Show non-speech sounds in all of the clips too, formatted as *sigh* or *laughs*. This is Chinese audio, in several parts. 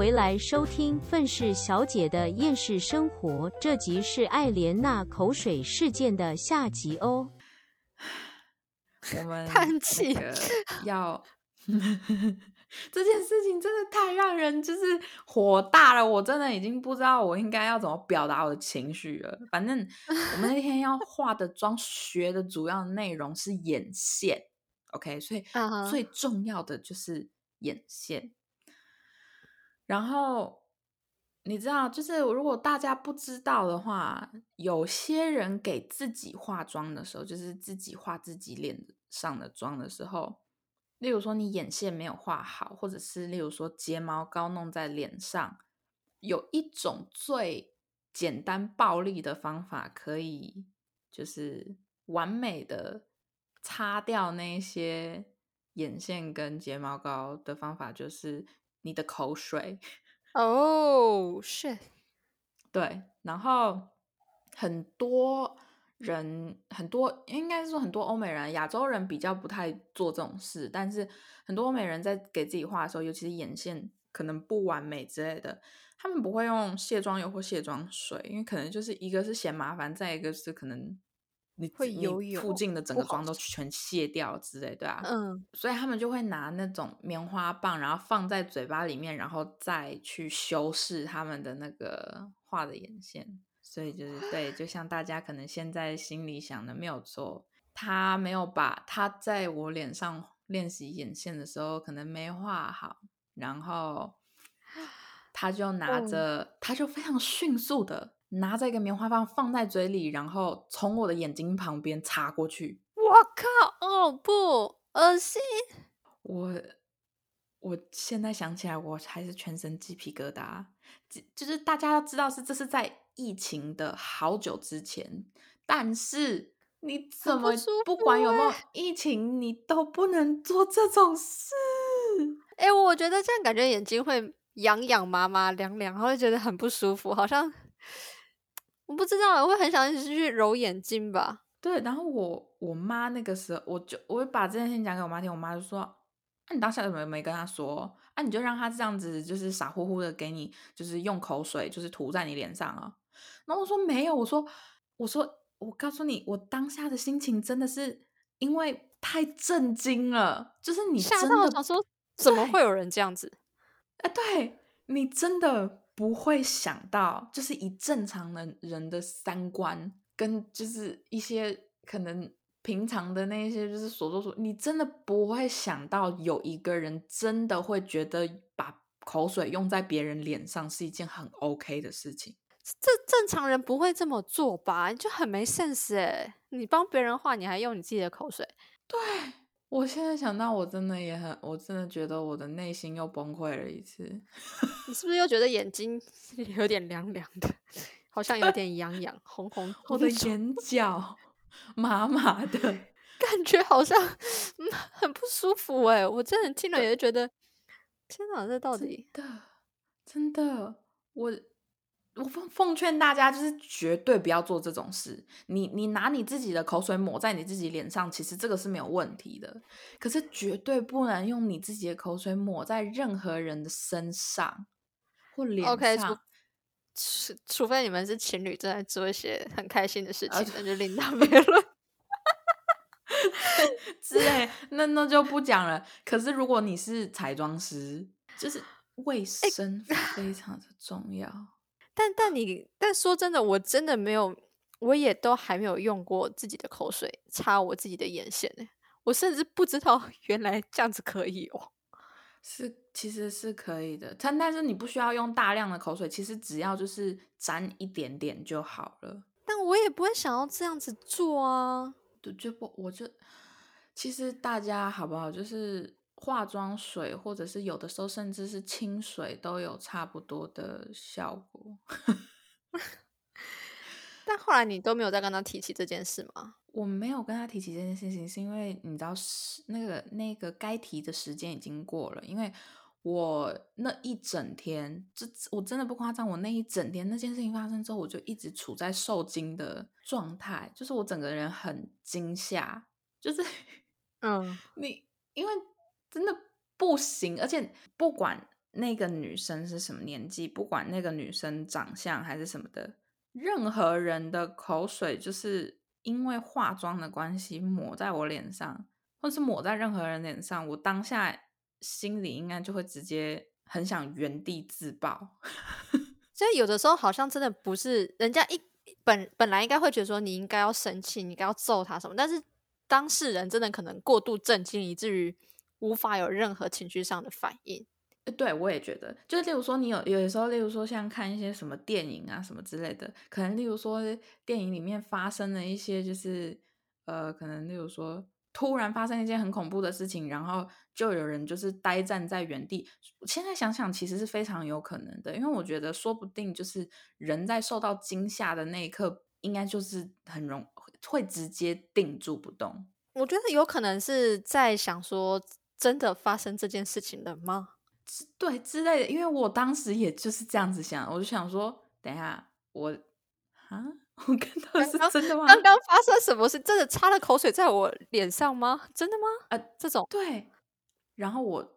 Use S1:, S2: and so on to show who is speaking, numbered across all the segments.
S1: 回来收听《愤世小姐的厌世生活》，这集是艾莲娜口水事件的下集哦。
S2: 我们 *laughs*
S3: 叹气
S2: 要 *laughs* 这件事情真的太让人就是火大了，我真的已经不知道我应该要怎么表达我的情绪了。反正 *laughs* 我们那天要化的妆学的主要内容是眼线，OK，所以最重要的就是眼线。然后你知道，就是如果大家不知道的话，有些人给自己化妆的时候，就是自己化自己脸上的妆的时候，例如说你眼线没有画好，或者是例如说睫毛膏弄在脸上，有一种最简单暴力的方法，可以就是完美的擦掉那些眼线跟睫毛膏的方法，就是你的口水。
S3: 哦，shit，
S2: 对，然后很多人，很多应该是说很多欧美人、亚洲人比较不太做这种事，但是很多欧美人在给自己画的时候，尤其是眼线可能不完美之类的，他们不会用卸妆油或卸妆水，因为可能就是一个是嫌麻烦，再一个是可能你你
S3: 会油油
S2: 附近的整个妆都全卸掉之类，对啊，
S3: 嗯，
S2: 所以他们就会拿那种棉花棒，然后放在嘴巴里面，然后再去修饰他们的那个画的眼线。所以就是对，就像大家可能现在心里想的没有错，他没有把他在我脸上练习眼线的时候可能没画好，然后他就拿
S3: 哦。
S2: 着，他就非常迅速的拿着一个棉花棒放在嘴里，然后从我的眼睛旁边插过去。
S3: 我靠，哦不，恶心，
S2: 我我现在想起来，我还是全身鸡皮疙瘩。就就是大家要知道是这是在疫情的好久之前，但是你怎么
S3: 不
S2: 不管有没有疫情，你都不能做这种事。
S3: 哎、我觉得这样感觉眼睛会痒痒麻麻凉凉，然后就觉得很不舒服，好像我不知道，我会很想一直去揉眼睛吧。
S2: 对，然后我我妈那个时候，我就我会把这件事情讲给我妈听，我妈就说：“啊，你当下怎么没跟她说？啊，你就让她这样子，就是傻乎乎的给你，就是用口水，就是涂在你脸上啊。”然后我说没有，我说我说我告诉你，我当下的心情真的是因为太震惊了，就是你
S3: 吓到想说，怎么会有人这样子？
S2: 哎，对你真的不会想到，就是以正常的人的三观跟就是一些可能平常的那些就是所作所，你真的不会想到有一个人真的会觉得把口水用在别人脸上是一件很 OK 的事情。
S3: 这正常人不会这么做吧？就很没 sense 哎！你帮别人画，你还用你自己的口水，
S2: 对我现在想到，我真的也很，我真的觉得我的内心又崩溃了一次。*laughs*
S3: 你是不是又觉得眼睛 *laughs* 有点凉凉的，*laughs* 好像有点痒痒、红红
S2: 我的眼角麻麻的。
S3: 感觉好像嗯很不舒服哎！我真的听了也是觉得，天哪，这到底
S2: 真的，真的，我我奉奉劝大家，就是绝对不要做这种事。你你拿你自己的口水抹在你自己脸上，其实这个是没有问题的。可是绝对不能用你自己的口水抹在任何人的身上或脸
S3: OK？除
S2: 上。
S3: 除除非你们是情侣，正在做一些很开心的事
S2: 啊
S3: 情，那就另当 *laughs* 别论。*laughs*
S2: 之类，那那就不讲了。可是如果你是彩妆师，就是卫生非常的重要。
S3: 但但你但说真的，我真的没有，我也都还没有用过自己的口水擦我自己的眼线呢。我甚至不知道 *laughs* 原来这样子可以哦。
S2: 是，其实是可以的，但但是你不需要用大量的口水，其实只要就是沾一点点就好了。
S3: 但我也不会想要这样子做啊。
S2: 就就不，我就其实大家好不好，就是化妆水或者是有的时候甚至是清水都有差不多的效果。*laughs*
S3: 但后来你都没有再跟他提起这件事吗？
S2: 我没有跟他提起这件事情，是因为你知道是那个那个该提的时间已经过了，因为我那一整天，这我真的不夸张，我那一整天那件事情发生之后，我就一直处在受惊的状态，就是我整个人很惊吓，就是
S3: 嗯，*laughs*
S2: 你因为真的不行，而且不管那个女生是什么年纪，不管那个女生长相还是什么的，任何人的口水就是因为化妆的关系抹在我脸上，或是抹在任何人脸上，我当下心里应该就会直接很想原地自爆。*laughs*
S3: 所以有的时候好像真的不是人家一本本来应该会觉得说你应该要生气，你应该要揍他什么，但是当事人真的可能过度震惊，以至于无法有任何情绪上的反应。
S2: 呃对我也觉得，就是例如说，你有有的时候，例如说像看一些什么电影啊什么之类的，可能例如说电影里面发生了一些就是呃，可能例如说突然发生一件很恐怖的事情，然后就有人就是呆站在原地。现在想想，其实是非常有可能的，因为我觉得说不定就是人在受到惊吓的那一刻，应该就是很容会直接定住不动。
S3: 我觉得有可能是在想说，真的发生这件事情了吗？
S2: 之对之类的，因为我当时也就是这样子想，我就想说，等一下我啊，*laughs* 我看到的是
S3: 刚
S2: 真的吗？
S3: 刚刚发生什么事？真的擦了口水在我脸上吗？真的吗？
S2: 呃，
S3: 这种
S2: 对，然后我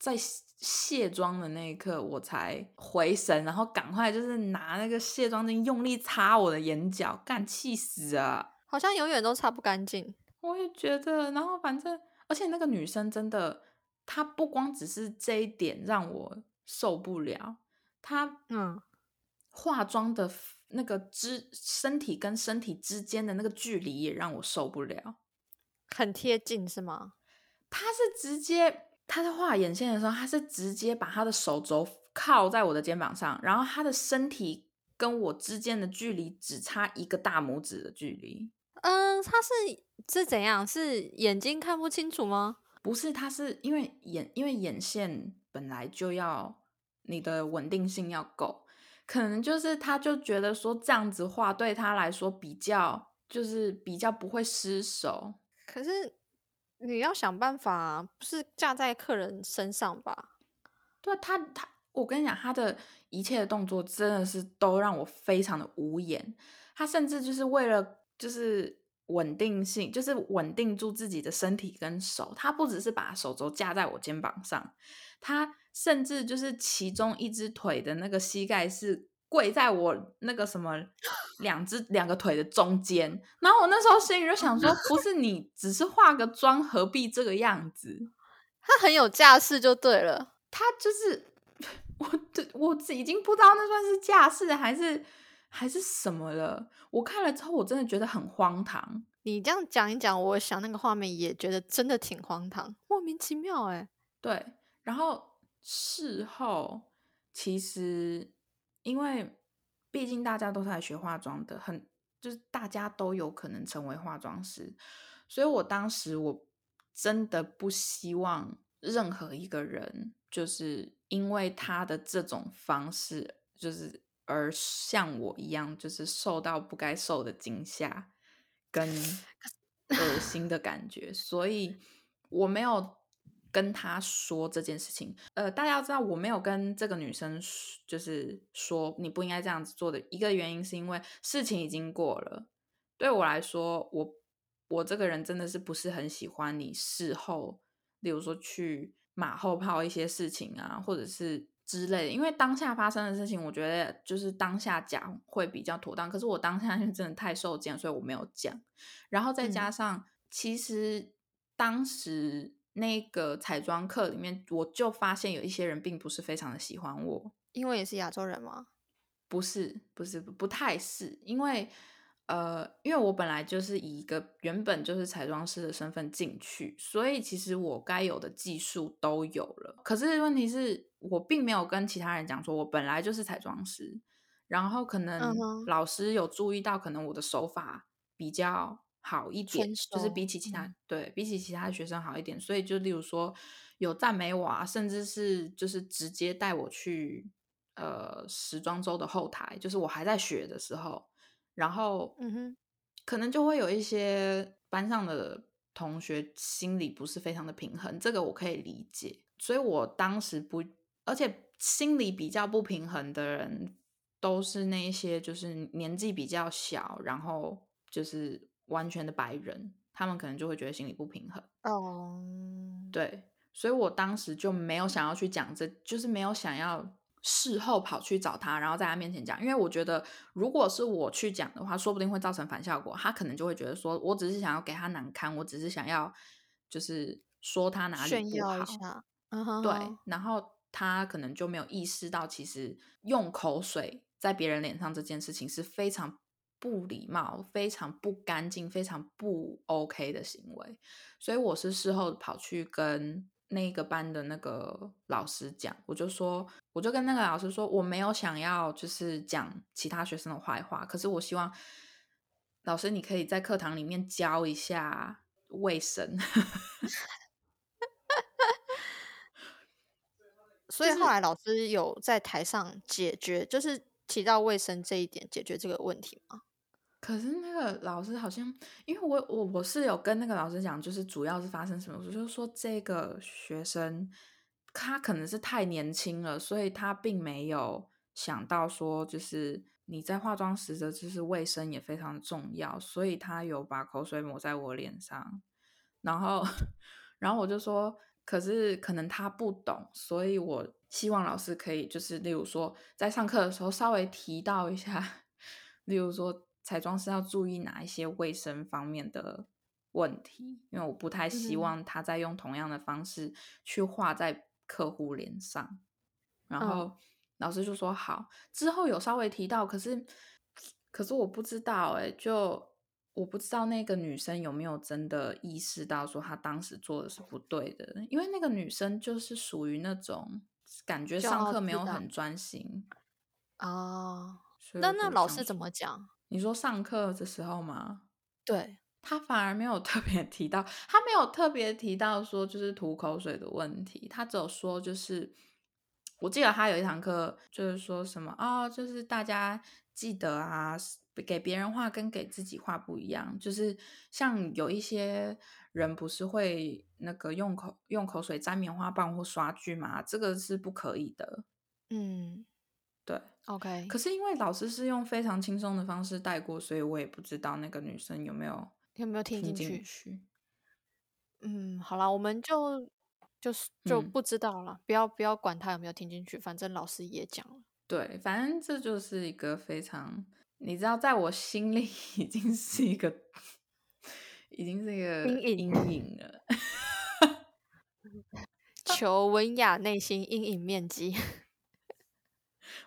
S2: 在卸卸妆的那一刻，我才回神，然后赶快就是拿那个卸妆巾用力擦我的眼角，干气死啊！
S3: 好像永远都擦不干净。
S2: 我也觉得，然后反正，而且那个女生真的，她不光只是这一点让我受不了，她
S3: 嗯，
S2: 化妆的那个之身体跟身体之间的那个距离也让我受不了。
S3: 很贴近是吗？
S2: 她是直接她在画眼线的时候，她是直接把她的手肘靠在我的肩膀上，然后她的身体跟我之间的距离只差一个大拇指的距离。
S3: 嗯，他是是怎样？是眼睛看不清楚吗？
S2: 不是，他是因为眼因为眼线本来就要你的稳定性要够，可能就是他就觉得说这样子画对他来说比较就是比较不会失手。
S3: 可是你要想办法，不是架在客人身上吧？
S2: 对啊他他，我跟你讲，他的一切的动作真的是都让我非常的无言。他甚至就是为了就是稳定性，就是稳定住自己的身体跟手。他不只是把手肘架在我肩膀上，他甚至就是其中一只腿的那个膝盖是跪在我那个什么 *laughs* 两只两个腿的中间。然后我那时候心里就想说，不是你只是化个妆，何必这个样子？*laughs*
S3: 他很有架势就对了。
S2: 他就是 *laughs* 我，这我已经不知道那算是架势还是还是什么了。我看了之后，我真的觉得很荒唐。
S3: 你这样讲一讲，我想那个画面也觉得真的挺荒唐，莫名其妙哎、
S2: 对，然后事后其实因为毕竟大家都是来学化妆的，很就是大家都有可能成为化妆师，所以我当时我真的不希望任何一个人就是因为他的这种方式，就是而像我一样，就是受到不该受的惊吓跟 *laughs* 恶心的感觉，所以我没有跟他说这件事情。呃，大家要知道，我没有跟这个女生就是说你不应该这样子做的一个原因，是因为事情已经过了。对我来说，我我这个人真的是不是很喜欢你事后，例如说去马后炮一些事情啊，或者是之类的。因为当下发生的事情，我觉得就是当下讲会比较妥当。可是我当下因为真的太受惊，所以我没有讲。然后再加上，其实当时那个彩妆课里面，我就发现有一些人并不是非常的喜欢我。
S3: 因为也是亚洲人吗。
S2: 不是，不是，不太是，因为呃，因为我本来就是以一个原本就是彩妆师的身份进去，所以其实我该有的技术都有了。可是问题是我并没有跟其他人讲说我本来就是彩妆师，然后可能老师有注意到，可能我的手法比较好一点，就是比起其他、
S3: 嗯。
S2: 对比起其他学生好一点，所以就例如说有赞美我啊，甚至是就是直接带我去呃时装周的后台，就是我还在学的时候，然后
S3: 嗯哼，
S2: 可能就会有一些班上的同学心里不是非常的平衡，这个我可以理解，所以我当时不，而且心里比较不平衡的人都是那一些就是年纪比较小，然后就是完全的白人，他们可能就会觉得心里不平衡。
S3: 哦，
S2: 对，所以我当时就没有想要去讲这，就是没有想要事后跑去找他，然后在他面前讲，因为我觉得如果是我去讲的话，说不定会造成反效果，他可能就会觉得说我只是想要给他难堪，我只是想要就是说他哪里
S3: 炫
S2: 不好，
S3: 耀一下，嗯哼
S2: 对，然后他可能就没有意识到，其实用口水在别人脸上这件事情是非常不礼貌、非常不干净、非常不 OK 的行为。所以我是事后跑去跟那个班的那个老师讲，我就说，我就跟那个老师说，我没有想要就是讲其他学生的坏话，可是我希望老师你可以在课堂里面教一下卫生。*laughs*
S3: 所以后来老师有在台上解决，就是提到卫生这一点解决这个问题吗？
S2: 可是那个老师好像，因为我我我是有跟那个老师讲，就是主要是发生什么事，就是说这个学生他可能是太年轻了，所以他并没有想到说，就是你在化妆时的就是卫生也非常重要，所以他有把口水抹在我脸上，然后 *laughs* 然后我就说，可是可能他不懂，所以我希望老师可以就是例如说在上课的时候稍微提到一下，*laughs* 例如说。彩妆师要注意哪一些卫生方面的问题？因为我不太希
S3: 嗯
S2: 望他再用同样的方式去画在客户脸上。然
S3: 嗯
S2: 后老师就说好，之后有稍微提到，可是可是我不知道哎、就我不知道那个女生有没有真的意识到说她当时做的是不对的，因为那个女生就是属于那种感觉上课没有很专心。
S3: 哦，那那老师怎么讲？
S2: 你说上课的时候吗？
S3: 对，
S2: 他反而没有特别提到，他没有特别提到说就是吐口水的问题，他只有说就是，我记得他有一堂课就是说什么哦，就是大家记得啊，给别人画跟给自己画不一样，就是像有一些人不是会那个用口用口水沾棉花棒或刷具嘛，这个是不可以的，
S3: 嗯
S2: 对。
S3: ，OK，
S2: 可是因为老师是用非常轻松的方式带过，所以我也不知道那个女生有没有
S3: 有没有听
S2: 听
S3: 进去？
S2: 去。
S3: 嗯，好啦，我们就就是就
S2: 嗯
S3: 不知道了，不要不要管他有没有听进去，反正老师也讲了。
S2: 对，反正这就是一个非常，你知道，在我心里 *laughs* 已经是一个，已经是一个
S3: 阴影
S2: 了。*laughs*
S3: 求文雅内心阴影面积。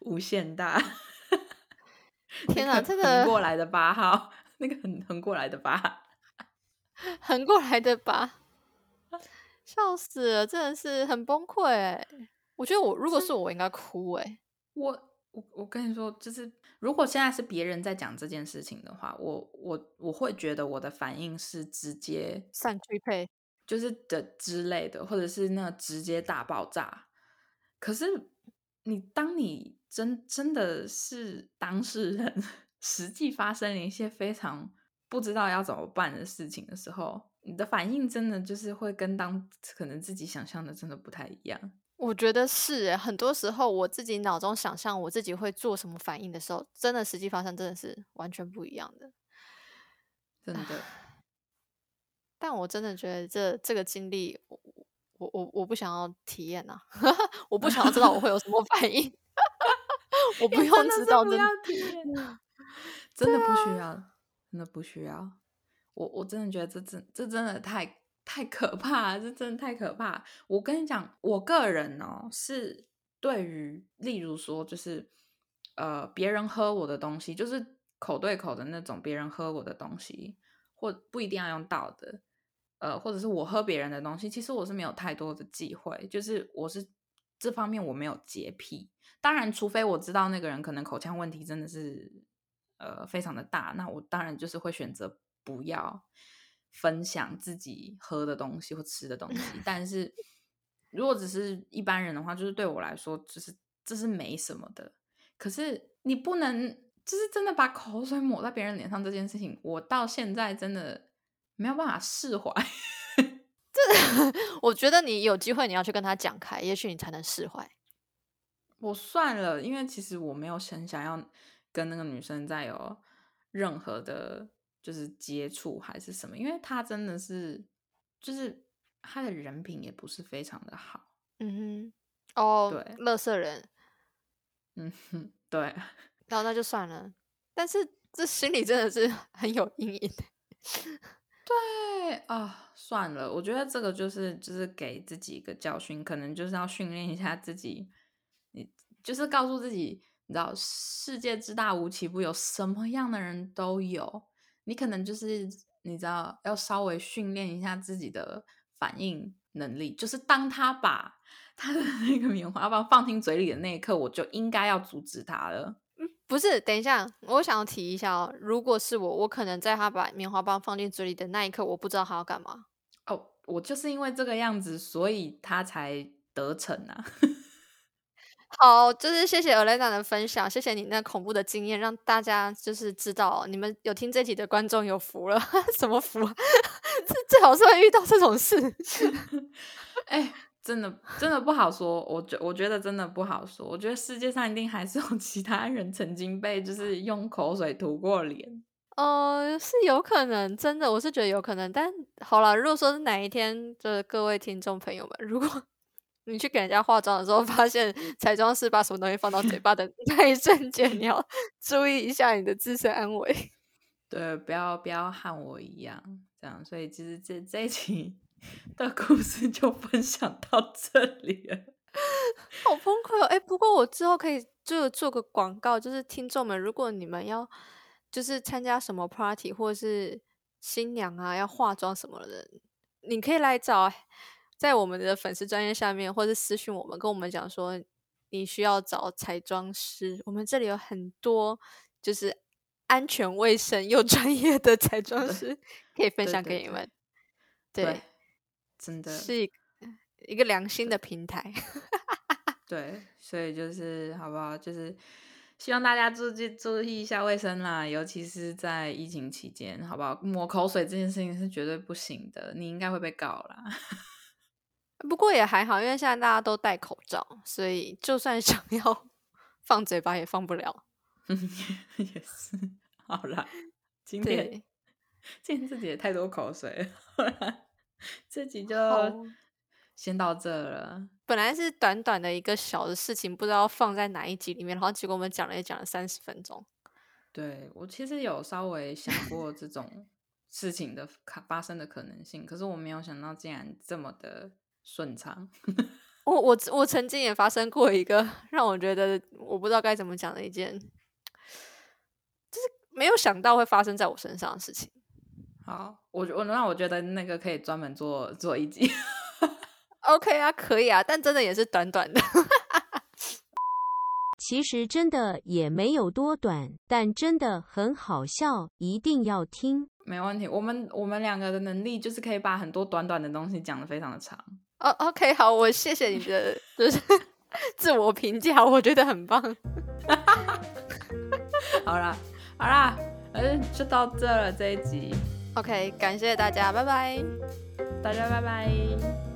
S2: 无限大。*laughs*
S3: 天哪，
S2: 这个横
S3: 这个
S2: 过来的八号，*laughs* 那个横横过来的八，*laughs*
S3: 横过来的八，笑死了，真的是很崩溃欸。我觉得我如果是我，我应该哭哎。
S2: 我我我跟你说，就是如果现在是别人在讲这件事情的话，我我我会觉得我的反应是直接
S3: 散去配，
S2: 就是的之类的，或者是那直接大爆炸。可是你当你真真的是当事人，实际发生了一些非常不知道要怎么办的事情的时候，你的反应真的就是会跟当可能自己想象的真的不太一样。
S3: 我觉得是欸很多时候我自己脑中想象我自己会做什么反应的时候，真的实际发生真的是完全不一样的。
S2: 真的，*sighs*
S3: 但我真的觉得这这个经历，我我我我不想要体验呐、*laughs* 我不想要知道我会有什么反应，*laughs* 我不用知道，*laughs* 真的
S2: 不要体验真的不需要，真的不需要。我我真的觉得这真这真的太太可怕了，这真的太可怕。我跟你讲，我个人哦是对于，例如说就是呃别人喝我的东西，就是口对口的那种，别人喝我的东西，或不一定要用倒的，呃，或者是我喝别人的东西，其实我是没有太多的忌讳，就是我是这方面我没有洁癖。当然，除非我知道那个人可能口腔问题真的是呃非常的大，那我当然就是会选择不要分享自己喝的东西或吃的东西。但是如果只是一般人的话，就是对我来说，就是这是没什么的。可是你不能就是真的把口水抹在别人脸上这件事情，我到现在真的没有办法释怀。*laughs*
S3: 这我觉得你有机会你要去跟他讲开，也许你才能释怀。
S2: 我算了，因为其实我没有很想要跟那个女生再有任何的，就是接触还是什么，因为她真的是，就是她的人品也不是非常的好。
S3: 嗯哼，哦，
S2: 对
S3: 乐色人，
S2: 嗯哼，对，
S3: 然后那就算了。但是这心里真的是 *laughs* 很有阴影。
S2: 对啊，算了，我觉得这个就是就是给自己一个教训，可能就是要训练一下自己，你就是告诉自己，你知道世界之大无奇不有，什么样的人都有，你可能就是你知道要稍微训练一下自己的反应能力，就是当他把他的那个棉花棒放进嘴里的那一刻，我就应该要阻止他了。
S3: 不是，等一下，我想要提一下哦。如果是我，我可能在他把棉花棒放进嘴里的那一刻，我不知道他要干嘛。
S2: 哦，我就是因为这个样子，所以他才得逞啊。*laughs*
S3: 好，就是谢谢 Elena 的分享，谢谢你那恐怖的经验，让大家就是知道，你们有听这集的观众有福了。*laughs* 什么福？*laughs* 这最好是会遇到这种事。
S2: 哎、真的真的不好说，我觉我觉得真的不好说。我觉得世界上一定还是有 *laughs* 其他人曾经被就是用口水涂过脸。
S3: 呃，是有可能，真的，我是觉得有可能。但好了，如果说是哪一天，就是各位听众朋友们，如果你去给人家化妆的时候，发现 *laughs* 彩妆师把什么东西放到嘴巴的那一瞬间，你要 *laughs* 注意一下你的自身安危。
S2: 对，不要不要和我一样这样。所以其实这这一期 *laughs* 的故事就分享到这里了。*laughs*
S3: 好崩溃哦！哎，不过我之后可以就做个广告，就是听众们，如果你们要就是参加什么 party 或者是新娘啊要化妆什么的，你可以来找在我们的粉丝专业下面，或是私讯我们，跟我们讲说你需要找彩妆师，我们这里有很多就是安全卫生又专业的彩妆师可以分享给你们。
S2: 对，真的
S3: 是一个良心的平台。*laughs*
S2: 对，所以就是好不好？就是希望大家注意注意一下卫生啦，尤其是在疫情期间，好不好？抹口水这件事情是绝对不行的，你应该会被告啦。*laughs*
S3: 不过也还好，因为现在大家都戴口罩，所以就算想要放嘴巴也放不了。*laughs*
S2: 也是，好啦，今天
S3: 对，
S2: 今天自己也太多口水了，这集就先到这了。
S3: 本来是短短的一个小的事情，不知道放在哪一集里面，然后结果我们讲了也讲了三十分钟。
S2: 对我其实有稍微想过这种事情的可发生的可能性，可是我没有想到竟然这么的顺畅。*laughs*
S3: 我我我曾经也发生过一个让我觉得我不知道该怎么讲的一件，就是没有想到会发生在我身上的事情。
S2: 好，我我那我觉得那个可以专门做做一集。
S3: OK 啊，可以啊，但真的也是短短的。*laughs*
S1: 其实真的也没有多短，但真的很好笑，一定要听。
S2: 没问题，我们我们两个的能力就是可以把很多短短的东西讲得非常的长。
S3: 哦、o k 好，我谢谢你的就是 *laughs* 自我评价，我觉得很棒。*laughs*
S2: 好啦，好啦，嗯，就到这了这一集，
S3: OK，感谢大家，拜拜。
S2: 大家拜拜。